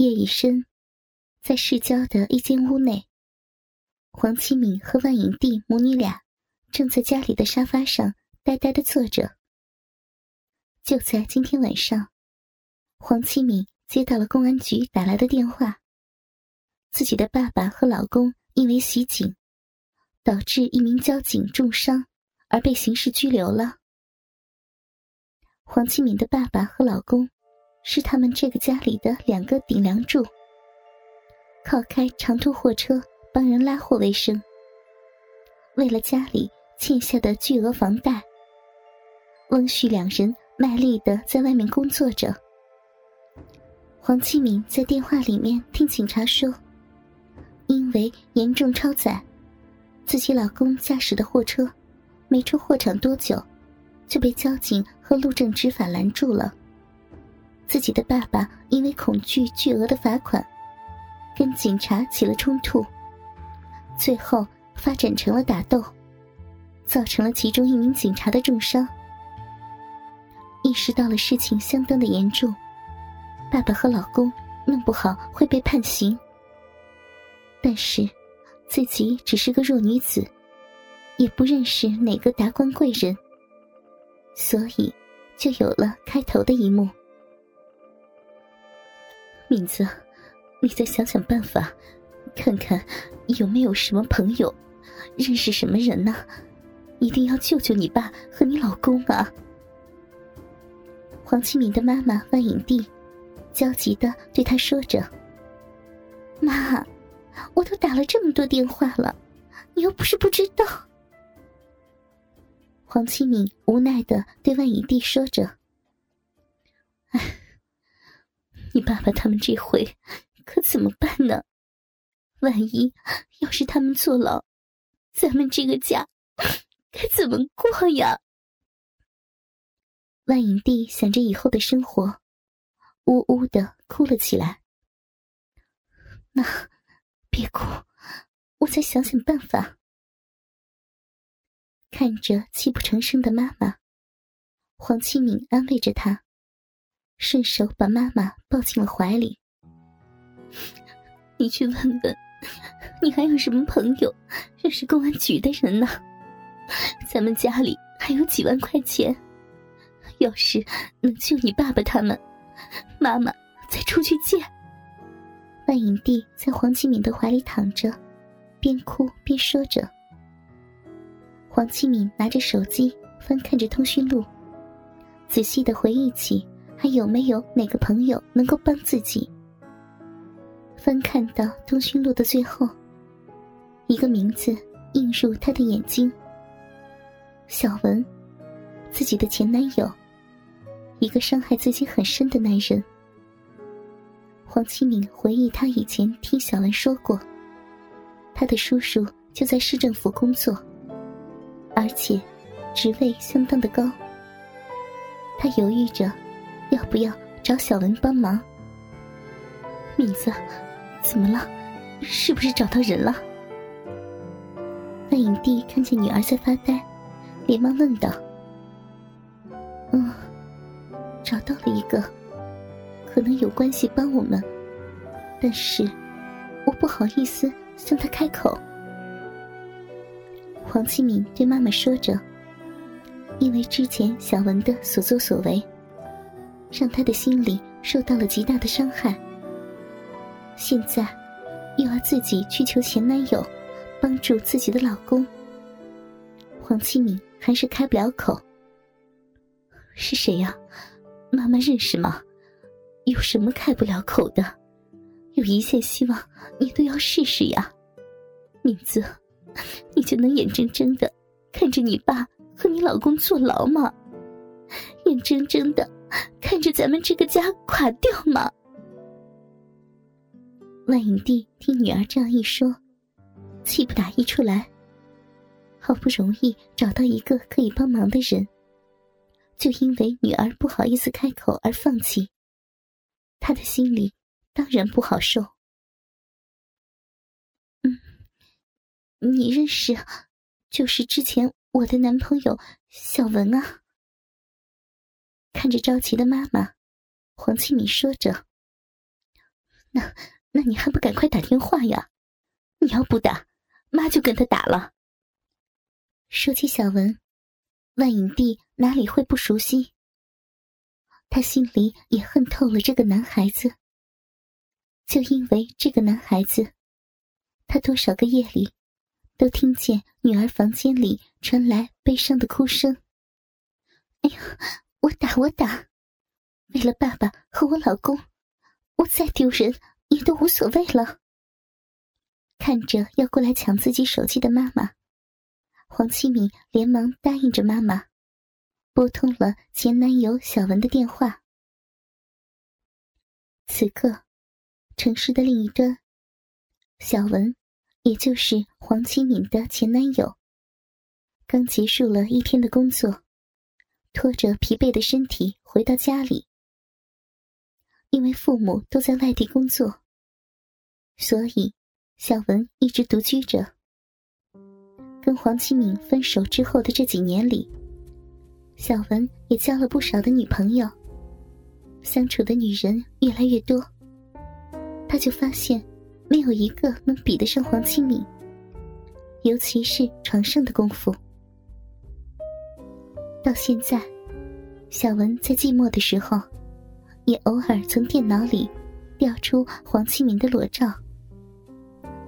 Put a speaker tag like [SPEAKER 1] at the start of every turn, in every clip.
[SPEAKER 1] 夜已深，在市郊的一间屋内，黄启敏和万影帝母女俩正在家里的沙发上呆呆的坐着。就在今天晚上，黄启敏接到了公安局打来的电话，自己的爸爸和老公因为袭警，导致一名交警重伤而被刑事拘留了。黄启敏的爸爸和老公。是他们这个家里的两个顶梁柱，靠开长途货车帮人拉货为生。为了家里欠下的巨额房贷，翁旭两人卖力的在外面工作着。黄启敏在电话里面听警察说，因为严重超载，自己老公驾驶的货车没出货场多久，就被交警和路政执法拦住了。自己的爸爸因为恐惧巨额的罚款，跟警察起了冲突，最后发展成了打斗，造成了其中一名警察的重伤。意识到了事情相当的严重，爸爸和老公弄不好会被判刑。但是，自己只是个弱女子，也不认识哪个达官贵人，所以就有了开头的一幕。敏子，你再想想办法，看看有没有什么朋友，认识什么人呢？一定要救救你爸和你老公啊！黄启敏的妈妈万影帝焦急的对他说着：“妈，我都打了这么多电话了，你又不是不知道。”黄启敏无奈的对万影帝说着：“你爸爸他们这回可怎么办呢？万一要是他们坐牢，咱们这个家该怎么过呀？万影帝想着以后的生活，呜呜的哭了起来。那别哭，我再想想办法。看着泣不成声的妈妈，黄启敏安慰着她。顺手把妈妈抱进了怀里。你去问问，你还有什么朋友认识公安局的人呢？咱们家里还有几万块钱，要是能救你爸爸他们，妈妈再出去借。万影帝在黄启敏的怀里躺着，边哭边说着。黄启敏拿着手机翻看着通讯录，仔细的回忆起。还有没有哪个朋友能够帮自己？翻看到通讯录的最后，一个名字映入他的眼睛。小文，自己的前男友，一个伤害自己很深的男人。黄启敏回忆，他以前听小文说过，他的叔叔就在市政府工作，而且职位相当的高。他犹豫着。要不要找小文帮忙？敏子，怎么了？是不是找到人了？万影帝看见女儿在发呆，连忙问道：“嗯，找到了一个，可能有关系帮我们，但是我不好意思向他开口。”黄启敏对妈妈说着：“因为之前小文的所作所为。”让他的心里受到了极大的伤害。现在，又要自己去求前男友帮助自己的老公，黄启敏还是开不了口。是谁呀？妈妈认识吗？有什么开不了口的？有一线希望，你都要试试呀，敏子，你就能眼睁睁的看着你爸和你老公坐牢吗？眼睁睁的。看着咱们这个家垮掉吗？万影帝听女儿这样一说，气不打一处来。好不容易找到一个可以帮忙的人，就因为女儿不好意思开口而放弃，他的心里当然不好受。嗯，你认识，就是之前我的男朋友小文啊。看着着急的妈妈，黄庆敏说着：“那那你还不赶快打电话呀？你要不打，妈就跟他打了。说起小文，万影帝哪里会不熟悉？他心里也恨透了这个男孩子。就因为这个男孩子，他多少个夜里都听见女儿房间里传来悲伤的哭声。哎呀，我打我打，为了爸爸和我老公，我再丢人也都无所谓了。看着要过来抢自己手机的妈妈。黄启敏连忙答应着妈妈，拨通了前男友小文的电话。此刻，城市的另一端，小文，也就是黄启敏的前男友，刚结束了一天的工作，拖着疲惫的身体回到家里。因为父母都在外地工作，所以小文一直独居着。跟黄启敏分手之后的这几年里，小文也交了不少的女朋友，相处的女人越来越多。他就发现，没有一个能比得上黄启敏，尤其是床上的功夫。到现在，小文在寂寞的时候，也偶尔从电脑里调出黄启敏的裸照，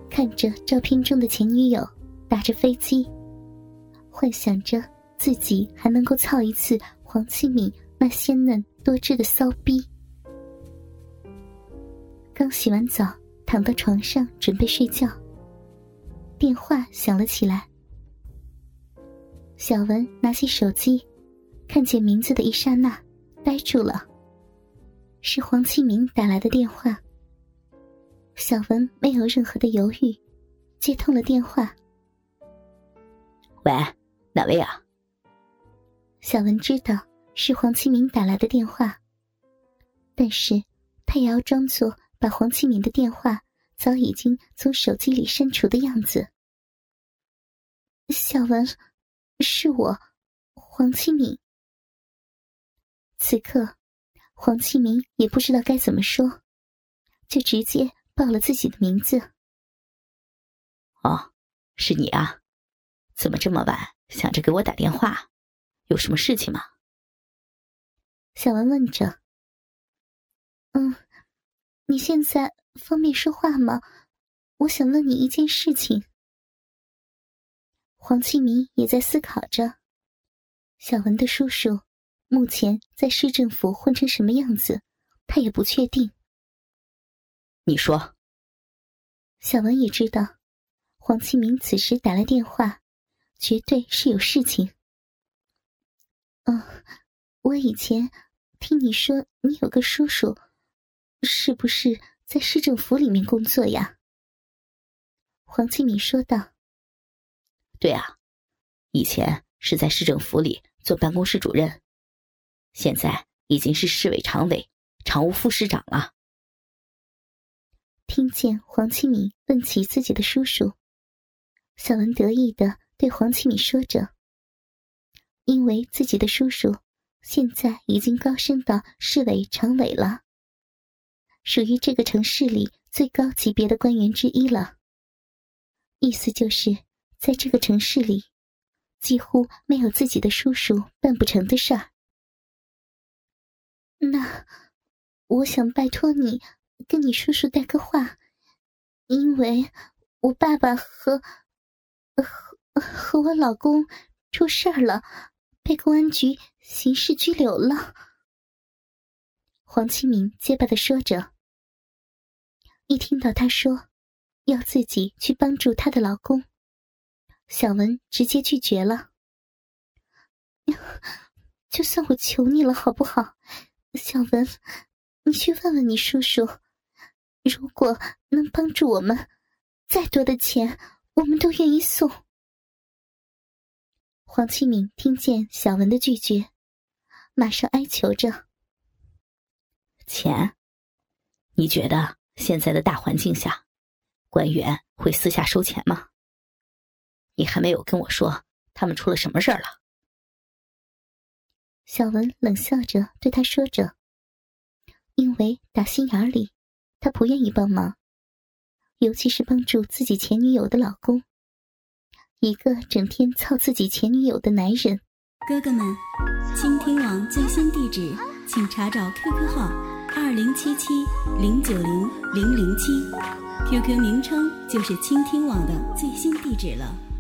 [SPEAKER 1] 看着照片中的前女友。打着飞机，幻想着自己还能够操一次黄启敏那鲜嫩多汁的骚逼。刚洗完澡，躺到床上准备睡觉，电话响了起来。小文拿起手机，看见名字的一刹那，呆住了。是黄启明打来的电话。小文没有任何的犹豫，接通了电话。
[SPEAKER 2] 喂，哪位啊？
[SPEAKER 1] 小文知道是黄启明打来的电话，但是他也要装作把黄启明的电话早已经从手机里删除的样子。小文，是我，黄启明。此刻，黄启明也不知道该怎么说，就直接报了自己的名字。
[SPEAKER 2] 哦，是你啊。怎么这么晚想着给我打电话？有什么事情吗？
[SPEAKER 1] 小文问着。嗯，你现在方便说话吗？我想问你一件事情。黄庆明也在思考着，小文的叔叔目前在市政府混成什么样子，他也不确定。
[SPEAKER 2] 你说。
[SPEAKER 1] 小文也知道，黄庆明此时打来电话。绝对是有事情。哦，我以前听你说你有个叔叔，是不是在市政府里面工作呀？黄庆明说道：“
[SPEAKER 2] 对啊，以前是在市政府里做办公室主任，现在已经是市委常委、常务副市长了。”
[SPEAKER 1] 听见黄启敏问起自己的叔叔，小文得意的。对黄启敏说着：“因为自己的叔叔现在已经高升到市委常委了，属于这个城市里最高级别的官员之一了。意思就是，在这个城市里，几乎没有自己的叔叔办不成的事儿。那，我想拜托你跟你叔叔带个话，因为我爸爸和和。”和我老公出事儿了，被公安局刑事拘留了。黄清明结巴的说着。一听到他说要自己去帮助她的老公，小文直接拒绝了。就算我求你了，好不好？小文，你去问问你叔叔，如果能帮助我们，再多的钱我们都愿意送。黄启敏听见小文的拒绝，马上哀求着：“
[SPEAKER 2] 钱，你觉得现在的大环境下，官员会私下收钱吗？你还没有跟我说他们出了什么事儿了。”
[SPEAKER 1] 小文冷笑着对他说着：“因为打心眼里，他不愿意帮忙，尤其是帮助自己前女友的老公，一个整天操自己前女友的男人。
[SPEAKER 3] 哥哥们，倾听网最新地址，请查找 QQ 号二零七七零九零零零七，QQ 名称就是倾听网的最新地址了。